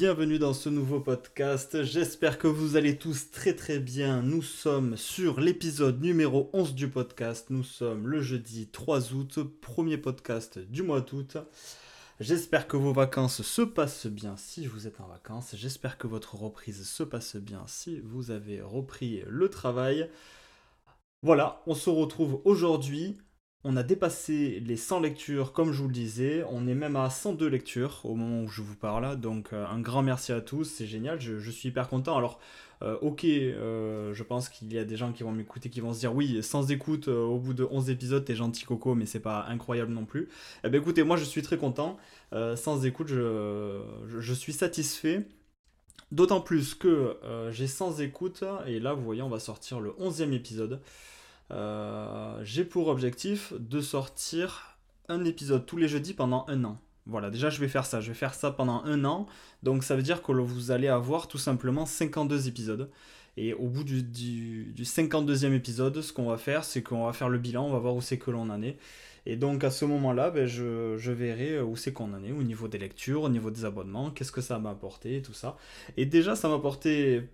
Bienvenue dans ce nouveau podcast, j'espère que vous allez tous très très bien. Nous sommes sur l'épisode numéro 11 du podcast, nous sommes le jeudi 3 août, premier podcast du mois d'août. J'espère que vos vacances se passent bien si vous êtes en vacances, j'espère que votre reprise se passe bien si vous avez repris le travail. Voilà, on se retrouve aujourd'hui on a dépassé les 100 lectures, comme je vous le disais. On est même à 102 lectures au moment où je vous parle. Donc, euh, un grand merci à tous. C'est génial. Je, suis hyper content. Alors, euh, ok, euh, je pense qu'il y a des gens qui vont m'écouter, qui vont se dire oui, sans écoute, au bout de 11 épisodes, t'es gentil Coco, mais c'est pas incroyable non plus. Eh bien, écoutez, moi, je suis très content. sans écoute, je, suis satisfait. D'autant plus que j'ai sans écoute. Et là, vous voyez, on va sortir le 11e épisode. Euh, j'ai pour objectif de sortir un épisode tous les jeudis pendant un an. Voilà, déjà je vais faire ça, je vais faire ça pendant un an, donc ça veut dire que vous allez avoir tout simplement 52 épisodes. Et au bout du, du, 52e épisode, ce qu'on va faire, c'est qu'on va faire le bilan, on va voir où c'est que l'on en est. Et donc à ce moment-là, ben, je, je, verrai où c'est qu'on en est au niveau des lectures, au niveau des abonnements, qu'est-ce que ça m'a apporté, tout ça. Et déjà, ça m'a apporté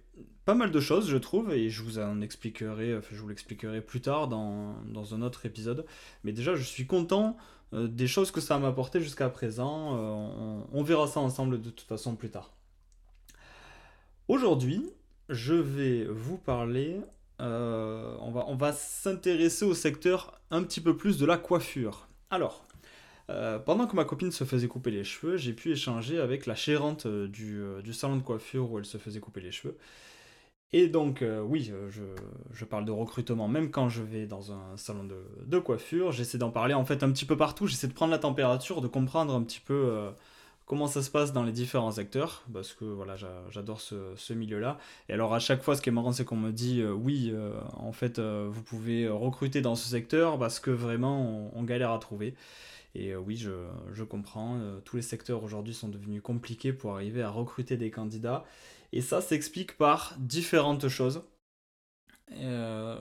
pas mal de choses, je trouve, et je vous en expliquerai, je vous l'expliquerai plus tard dans, un autre épisode. Mais déjà, je suis content euh, des choses que ça m'a apporté jusqu'à présent. Euh, on, verra ça ensemble de toute façon plus tard. Aujourd'hui, je vais vous parler. Euh, on va, on va s'intéresser au secteur un petit peu plus de la coiffure. Alors, pendant que ma copine se faisait couper les cheveux, j'ai pu échanger avec la gérante du, du, salon de coiffure où elle se faisait couper les cheveux. Et donc, euh, oui, euh, je, parle de recrutement même quand je vais dans un salon de, coiffure. J'essaie d'en parler en fait un petit peu partout. J'essaie de prendre la température, de comprendre un petit peu euh, comment ça se passe dans les différents secteurs. Parce que voilà, j'adore ce, milieu-là. Et alors, à chaque fois, ce qui est marrant, c'est qu'on me dit oui, en fait, vous pouvez recruter dans ce secteur parce que vraiment, on, galère à trouver. Et oui, je comprends. tous les secteurs aujourd'hui sont devenus compliqués pour arriver à recruter des candidats. Et ça s'explique par différentes choses. Euh,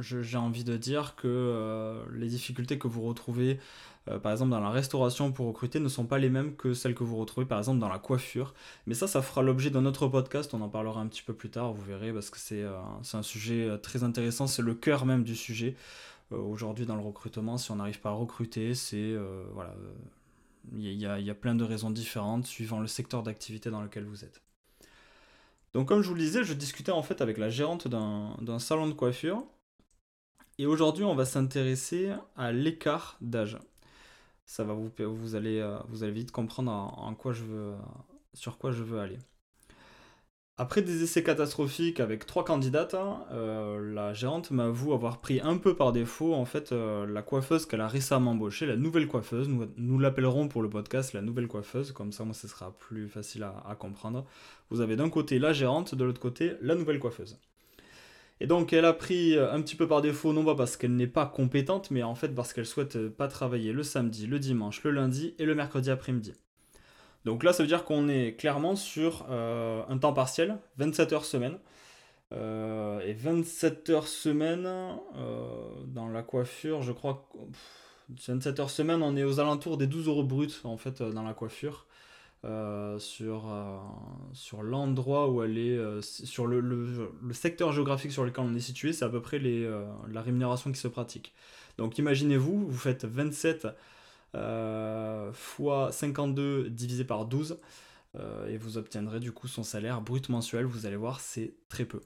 j'ai envie de dire que euh, les difficultés que vous retrouvez, euh, par exemple dans la restauration pour recruter, ne sont pas les mêmes que celles que vous retrouvez par exemple dans la coiffure. Mais ça, ça fera l'objet d'un autre podcast, on en parlera un petit peu plus tard, vous verrez, parce que c'est un sujet très intéressant, c'est le cœur même du sujet. Aujourd'hui dans le recrutement, si on n'arrive pas à recruter, c'est... voilà, il y, y a plein de raisons différentes suivant le secteur d'activité dans lequel vous êtes. Donc comme je vous le disais, je discutais en fait avec la gérante d'un salon de coiffure. Et aujourd'hui, on va s'intéresser à l'écart d'âge. Ça va vous, vous allez, euh, vous allez vite comprendre en, quoi je veux, sur quoi je veux aller. Après des essais catastrophiques avec trois candidates, hein, euh, la gérante m'avoue avoir pris un peu par défaut en fait euh, la coiffeuse qu'elle a récemment embauchée, la nouvelle coiffeuse. Nous, l'appellerons pour le podcast la nouvelle coiffeuse, comme ça moi ce sera plus facile à, comprendre. Vous avez d'un côté la gérante, de l'autre côté la nouvelle coiffeuse. Et donc elle a pris un petit peu par défaut, non pas parce qu'elle n'est pas compétente, mais en fait parce qu'elle souhaite pas travailler le samedi, le dimanche, le lundi et le mercredi après-midi. Donc là, ça veut dire qu'on est clairement sur euh, un temps partiel, 27 heures semaine. Euh, et 27 heures semaine euh, dans la coiffure, je crois que 27 heures semaine, on est aux alentours des 12 euros bruts en fait dans la coiffure. sur, sur l'endroit où elle est, sur le, le, secteur géographique sur lequel on est situé, c'est à peu près les, la rémunération qui se pratique. Donc imaginez-vous, vous faites 27 euh, fois 52 divisé par 12 euh, et vous obtiendrez du coup son salaire brut mensuel. Vous allez voir, c'est très peu.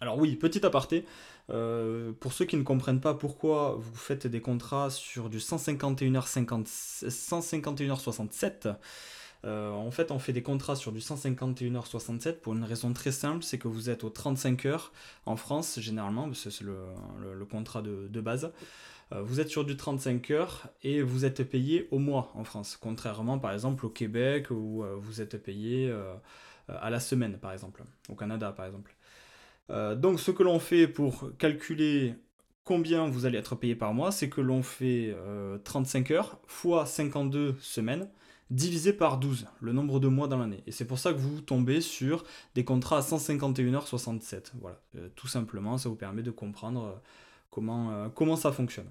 Alors oui, petit aparté, euh, pour ceux qui ne comprennent pas pourquoi vous faites des contrats sur du 151h50, 151h67, Euh, en fait, on fait des contrats sur du 151h67 pour une raison très simple, c'est que vous êtes aux 35 heures en France, généralement, c'est le, contrat de, base. Euh, vous êtes sur du 35 heures et vous êtes payé au mois en France, contrairement par exemple au Québec où euh, vous êtes payé à la semaine, par exemple, au Canada, par exemple. donc, ce que l'on fait pour calculer combien vous allez être payé par mois, c'est que l'on fait 35 heures fois 52 semaines divisé par 12, le nombre de mois dans l'année. Et c'est pour ça que vous tombez sur des contrats à 151h67. Voilà, euh, tout simplement, ça vous permet de comprendre euh, comment, euh, comment ça fonctionne.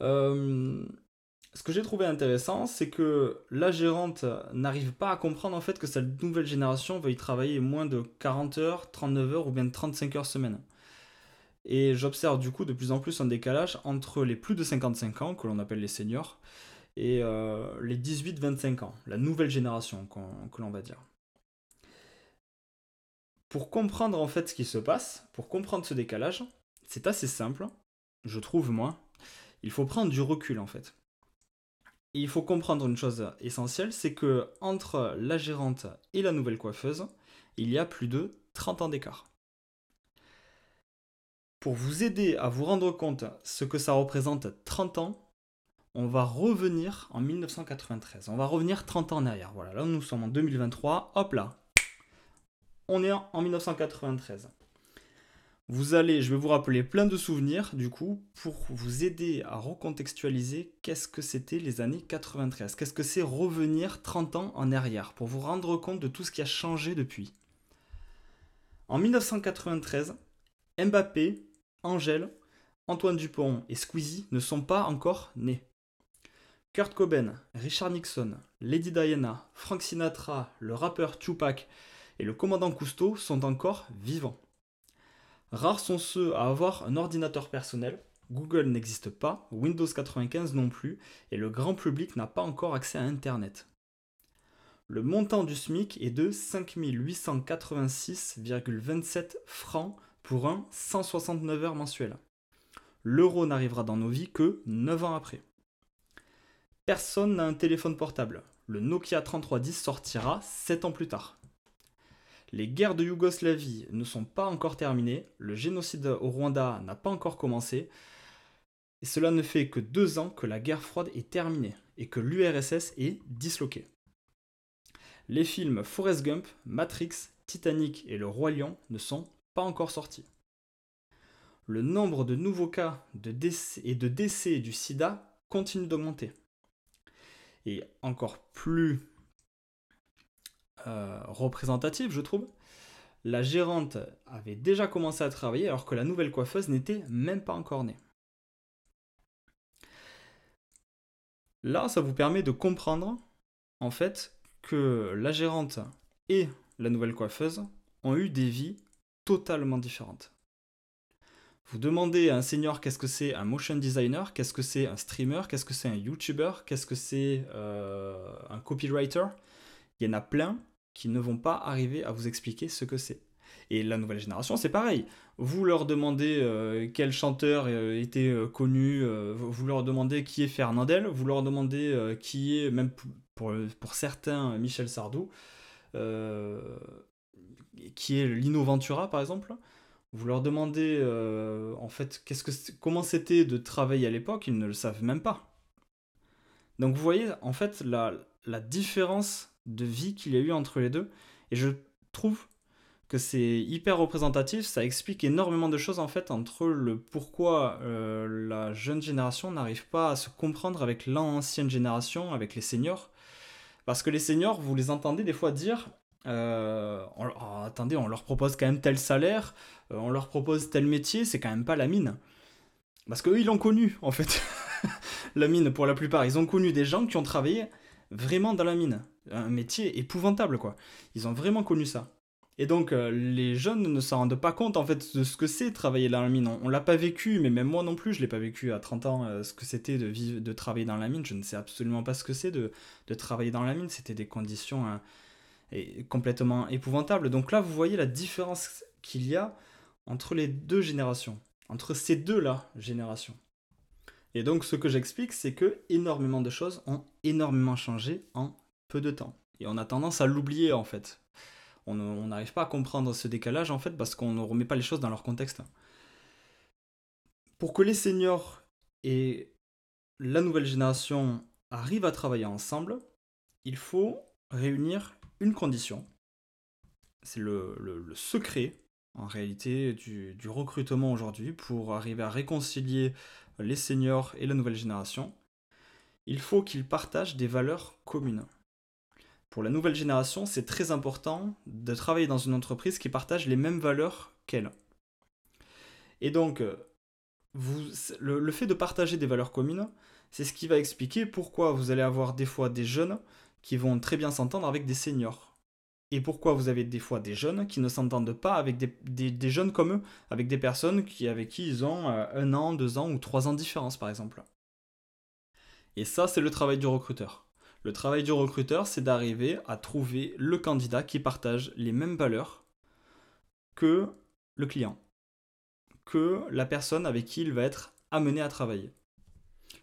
ce que j'ai trouvé intéressant, c'est que la gérante n'arrive pas à comprendre en fait que cette nouvelle génération veuille travailler moins de 40 heures, 39 heures ou bien 35 heures semaine. Et j'observe du coup de plus en plus un décalage entre les plus de 55 ans, que l'on appelle les seniors, et euh, les 18-25 ans, la nouvelle génération que l'on va dire. Pour comprendre en fait ce qui se passe, pour comprendre ce décalage, c'est assez simple, je trouve moi. Il faut prendre du recul en fait. Il faut comprendre une chose essentielle, c'est que entre la gérante et la nouvelle coiffeuse, il y a plus de 30 ans d'écart. Pour vous aider à vous rendre compte ce que ça représente 30 ans, on va revenir en 1993. On va revenir 30 ans en arrière. Voilà, là nous sommes en 2023. Hop là. On est en 1993. Vous allez, je vais vous rappeler plein de souvenirs du coup pour vous aider à recontextualiser qu'est-ce que c'était les années 93. Qu'est-ce que c'est revenir 30 ans en arrière pour vous rendre compte de tout ce qui a changé depuis. En 1993, Mbappé, Angèle, Antoine Dupont et Squeezie ne sont pas encore nés. Kurt Cobain, Richard Nixon, Lady Diana, Frank Sinatra, le rappeur Tupac et le commandant Cousteau sont encore vivants. Rares sont ceux à avoir un ordinateur personnel, Google n'existe pas, Windows 95 non plus, et le grand public n'a pas encore accès à Internet. Le montant du SMIC est de 5886,27 francs pour un 169 heures mensuelles. L'euro n'arrivera dans nos vies que 9 ans après. Personne n'a un téléphone portable. Le Nokia 3310 sortira 7 ans plus tard. Les guerres de Yougoslavie ne sont pas encore terminées, le génocide au Rwanda n'a pas encore commencé, et cela ne fait que deux ans que la guerre froide est terminée et que l'URSS est disloquée. Les films Forrest Gump, Matrix, Titanic et Le Roi Lion ne sont pas encore sortis. Le nombre de nouveaux cas de décès et de décès du sida continue d'augmenter et encore plus euh, représentative, je trouve. La gérante avait déjà commencé à travailler alors que la nouvelle coiffeuse n'était même pas encore née. Là, ça vous permet de comprendre en fait que la gérante et la nouvelle coiffeuse ont eu des vies totalement différentes. Vous demandez à un senior qu'est-ce que c'est un motion designer, qu'est-ce que c'est un streamer, qu'est-ce que c'est un YouTuber, qu'est-ce que c'est euh, un copywriter. Il y en a plein qui ne vont pas arriver à vous expliquer ce que c'est. Et la nouvelle génération, c'est pareil. Vous leur demandez euh, quel chanteur euh, était connu, vous leur demandez qui est Fernandel, vous leur demandez qui est, même pour, pour certains, Michel Sardou, qui est Lino Ventura par exemple. Vous leur demandez euh, en fait comment c'était de travailler à l'époque, ils ne le savent même pas. Donc vous voyez en fait la, la différence de vie qu'il y a eu entre les deux. Et je trouve que c'est hyper représentatif, ça explique énormément de choses en fait entre le pourquoi euh, la jeune génération n'arrive pas à se comprendre avec l'ancienne génération, avec les seniors. Parce que les seniors, vous les entendez des fois dire euh, oh, attendez, on leur propose quand même tel salaire, euh, on leur propose tel métier, c'est quand même pas la mine. Parce qu'eux, ils l'ont connu, en fait. la mine, pour la plupart. Ils ont connu des gens qui ont travaillé vraiment dans la mine. Un métier épouvantable, quoi. Ils ont vraiment connu ça. Et donc, euh, les jeunes ne s'en rendent pas compte, en fait, de ce que c'est travailler dans la mine. On, l'a pas vécu, mais même moi non plus, je l'ai pas vécu à 30 ans, ce que c'était de, vivre, de travailler dans la mine. Je ne sais absolument pas ce que c'est de, travailler dans la mine. C'était des conditions... Hein, complètement épouvantable. Donc là, vous voyez la différence qu'il y a entre les deux générations, entre ces deux-là générations. Et donc ce que j'explique, c'est que énormément de choses ont énormément changé en peu de temps. Et on a tendance à l'oublier en fait. On n'arrive pas à comprendre ce décalage en fait parce qu'on ne remet pas les choses dans leur contexte. Pour que les seniors et la nouvelle génération arrivent à travailler ensemble, il faut réunir une condition. C'est le, secret en réalité du, du recrutement aujourd'hui pour arriver à réconcilier les seniors et la nouvelle génération. Il faut qu'ils partagent des valeurs communes. Pour la nouvelle génération, c'est très important de travailler dans une entreprise qui partage les mêmes valeurs qu'elle. Et donc, vous, le, fait de partager des valeurs communes, c'est ce qui va expliquer pourquoi vous allez avoir des fois des jeunes qui vont très bien s'entendre avec des seniors. Et pourquoi vous avez des fois des jeunes qui ne s'entendent pas avec des, jeunes comme eux, avec des personnes qui, avec qui ils ont euh, un an, deux ans ou trois ans de différence par exemple. Et ça, c'est le travail du recruteur. Le travail du recruteur, c'est d'arriver à trouver le candidat qui partage les mêmes valeurs que le client, que la personne avec qui il va être amené à travailler.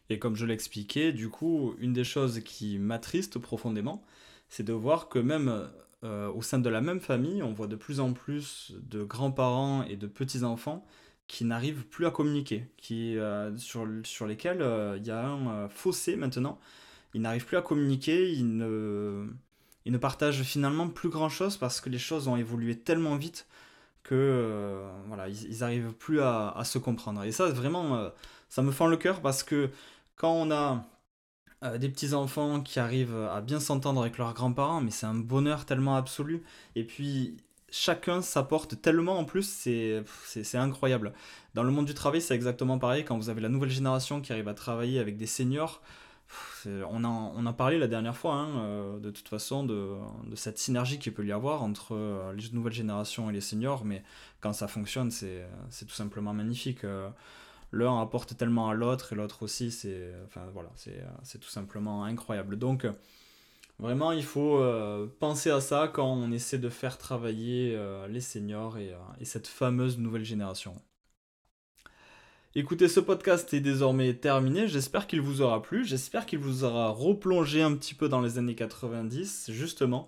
Et comme je l'expliquais, du coup, une des choses qui m'attriste profondément, c'est de voir que même euh, au sein de la même famille, on voit de plus en plus de grands-parents et de petits-enfants qui n'arrivent plus à communiquer, euh, sur, sur lesquels euh, il y a un fossé maintenant. Ils n'arrivent plus à communiquer, ils ne, ils partagent finalement plus grand-chose parce que les choses ont évolué tellement vite que voilà, ils, n'arrivent plus à, se comprendre. Et ça, vraiment, ça me fend le cœur parce que quand on a euh, des petits enfants qui arrivent à bien s'entendre avec leurs grands-parents, mais c'est un bonheur tellement absolu. Et puis chacun s'apporte tellement en plus, c'est, incroyable. Dans le monde du travail, c'est exactement pareil. Quand vous avez la nouvelle génération qui arrive à travailler avec des seniors, on en, on parlait la dernière fois, hein, euh, de toute façon, de, cette synergie qu'il peut y avoir entre euh, les nouvelles générations et les seniors, mais quand ça fonctionne, c'est, tout simplement magnifique l'un apporte tellement à l'autre et l'autre aussi, c'est enfin, voilà, tout simplement incroyable. Donc, vraiment, il faut euh, penser à ça quand on essaie de faire travailler euh, les seniors euh, et, cette fameuse nouvelle génération. Écoutez, ce podcast est désormais terminé. J'espère qu'il vous aura plu. J'espère qu'il vous aura replongé un petit peu dans les années 90, justement.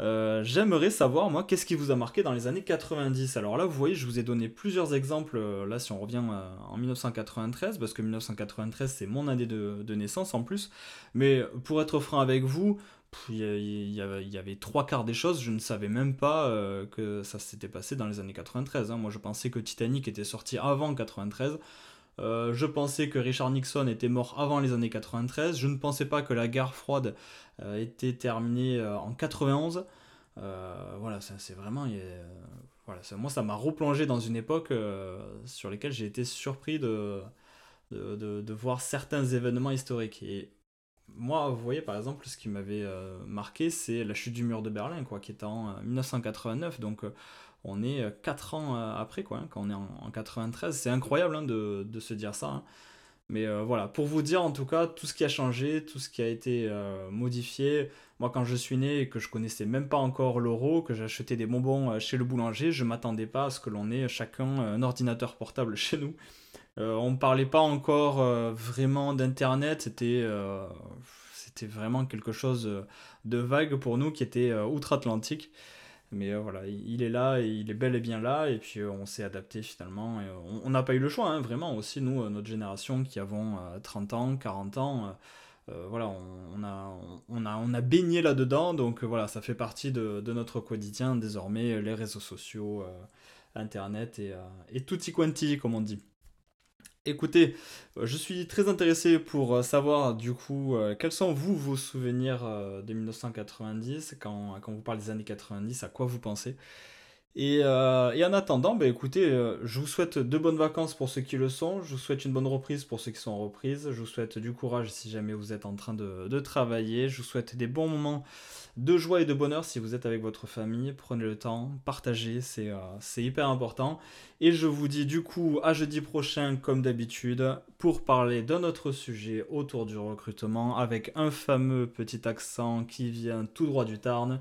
Euh, j'aimerais savoir, moi, qu'est-ce qui vous a marqué dans les années 90 Alors là, vous voyez, je vous ai donné plusieurs exemples, euh, là, si on revient euh, en 1993, parce que 1993, c'est mon année de, naissance en plus. Mais pour être franc avec vous, il y, avait trois quarts des choses, je ne savais même pas que ça s'était passé dans les années 93. Hein. Moi, je pensais que Titanic était sorti avant 93. Euh, je pensais que Richard Nixon était mort avant les années 93. Je ne pensais pas que la guerre froide euh, était terminée euh, en 91. voilà, c'est vraiment. voilà, moi, ça m'a replongé dans une époque sur laquelle j'ai été surpris de de, voir certains événements historiques. Et moi, vous voyez, par exemple, ce qui m'avait marqué, c'est la chute du mur de Berlin, quoi, qui est en 1989. Donc on est 4 euh, ans euh, après, quoi, hein, quand on est en, 93. C'est incroyable hein, de, se dire ça. Hein. Mais euh, voilà, pour vous dire en tout cas tout ce qui a changé, tout ce qui a été modifié. Moi, quand je suis né et que je connaissais même pas encore l'euro, que j'achetais des bonbons chez le boulanger, je m'attendais pas à ce que l'on ait chacun un ordinateur portable chez nous. On ne parlait pas encore vraiment d'internet, c'était c'était vraiment quelque chose de vague pour nous qui était outre-Atlantique. Mais euh, voilà, il est là et il est bel et bien là, et puis euh, on s'est adapté finalement. On n'a pas eu le choix, hein, vraiment aussi, nous, euh, notre génération qui avons 30 ans, 40 ans. voilà, on, a, on, a, on a baigné là-dedans, donc voilà, ça fait partie de, de, notre quotidien désormais, les réseaux sociaux, Internet et, et tutti quanti, comme on dit. Écoutez, euh, je suis très intéressé pour euh, savoir du coup euh, quels sont vous vos souvenirs de 1990 quand, quand vous parlez des années 90, à quoi vous pensez? Et, en attendant, bah, écoutez, je vous souhaite de bonnes vacances pour ceux qui le sont, je vous souhaite une bonne reprise pour ceux qui sont en reprise, je vous souhaite du courage si jamais vous êtes en train de, de travailler, je vous souhaite des bons moments de joie et de bonheur si vous êtes avec votre famille. Prenez le temps, partagez, c'est euh, hyper important. Et je vous dis du coup à jeudi prochain comme d'habitude pour parler d'un autre sujet autour du recrutement avec un fameux petit accent qui vient tout droit du Tarn.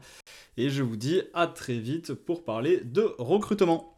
Et je vous dis à très vite pour parler de recrutement.